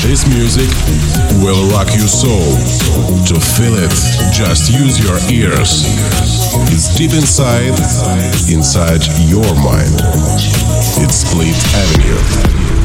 This music will rock your soul. To feel it, just use your ears. It's deep inside, inside your mind. It's Split Avenue.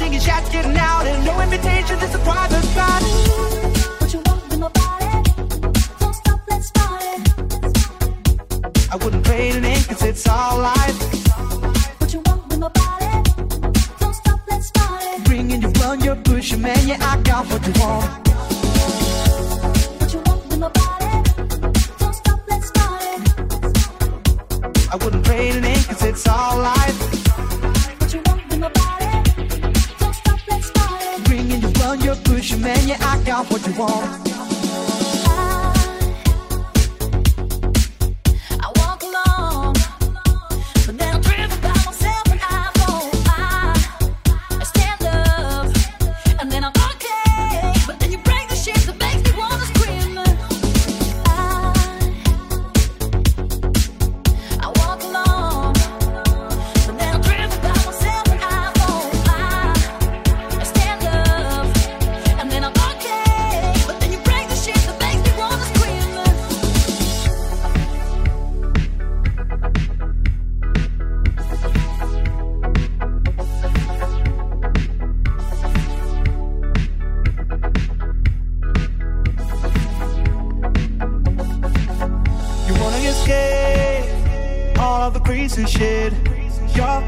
taking shots, getting out, and no invitation, it's a private party. I wouldn't pay an ink cause it's all life. What you want with my body? Don't stop, let's party. Bringing your blood, your pushing, man, yeah, I got what you want.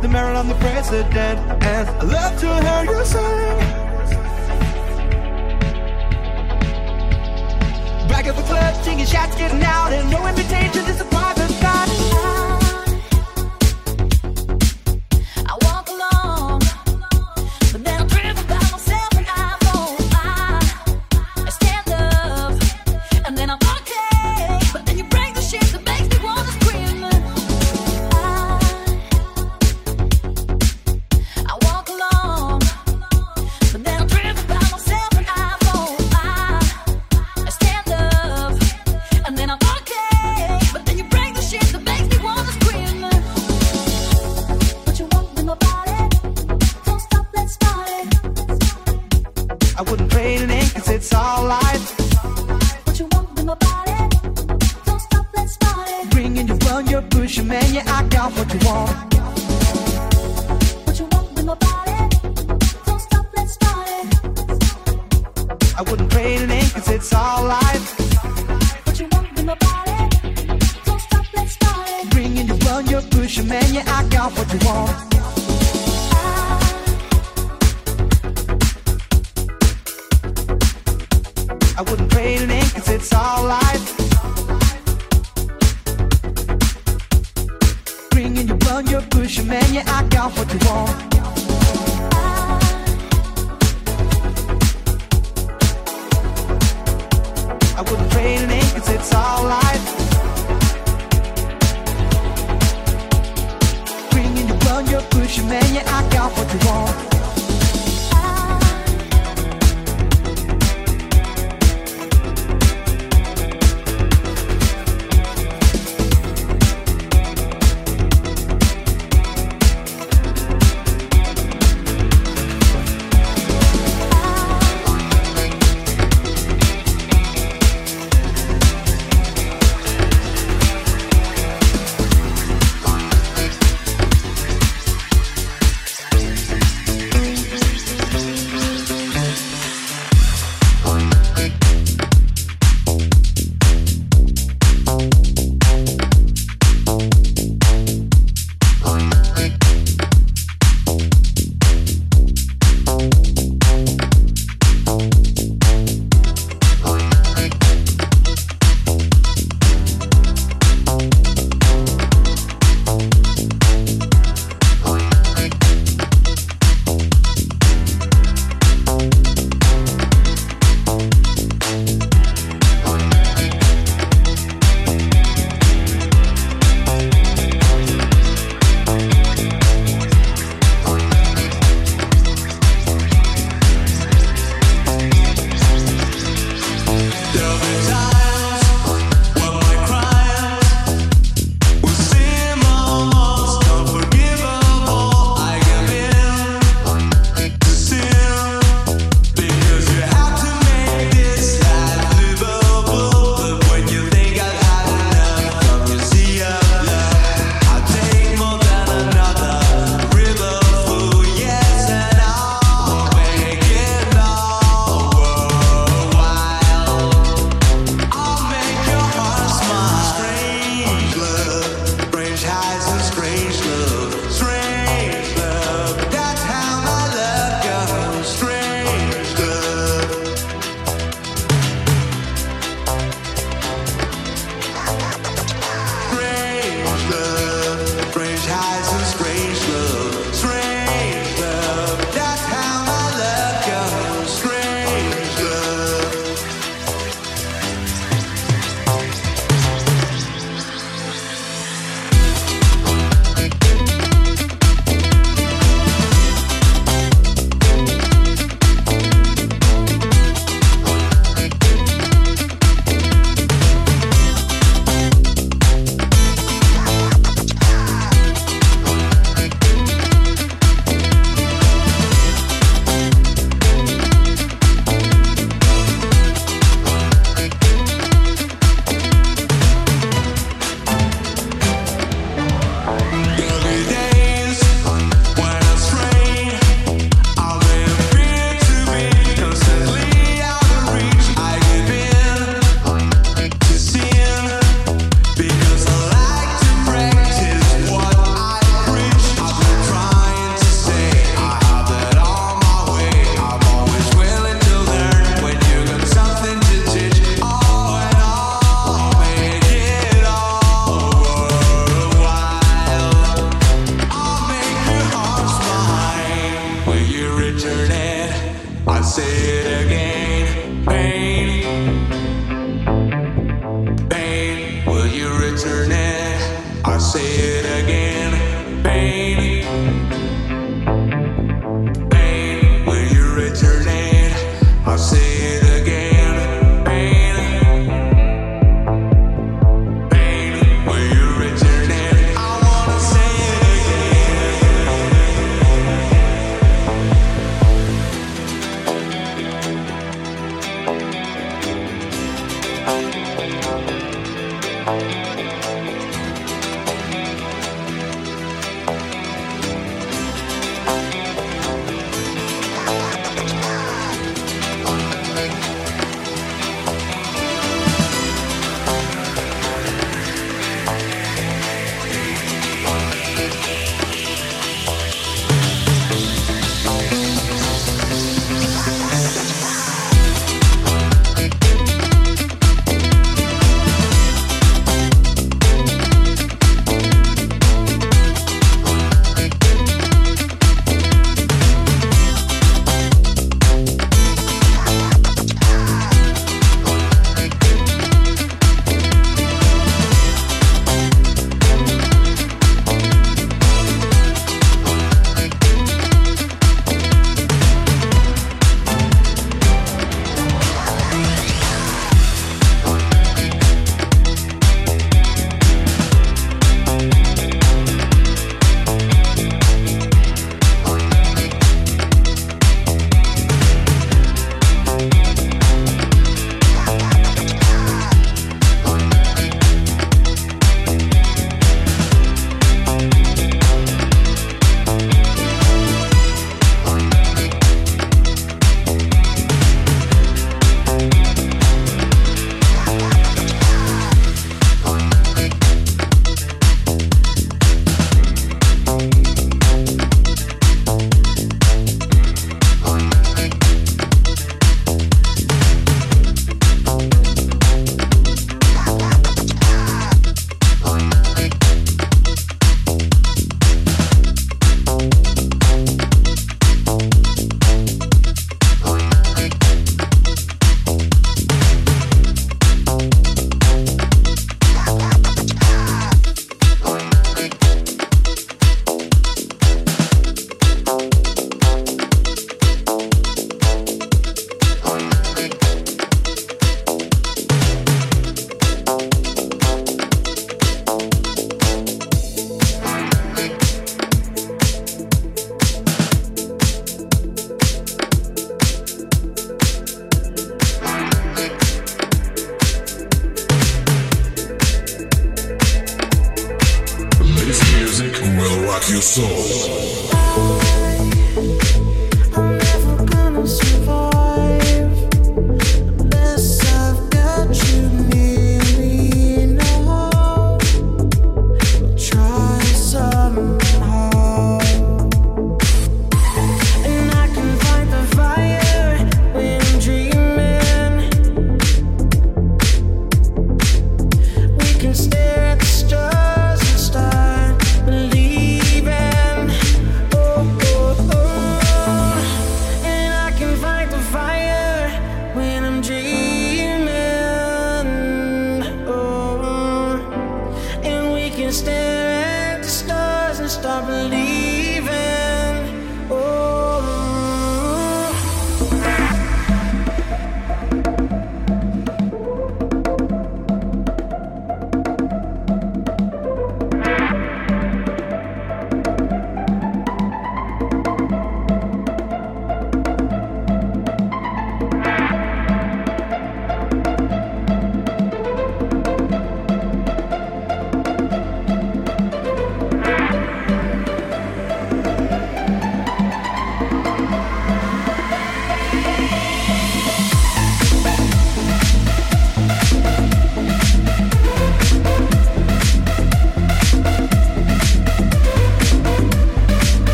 the mayor and the president, and I love to hear you sing. Back at the club, singing shots, getting out, and no invitation, just a private party. could push a man, yeah, I got what you want.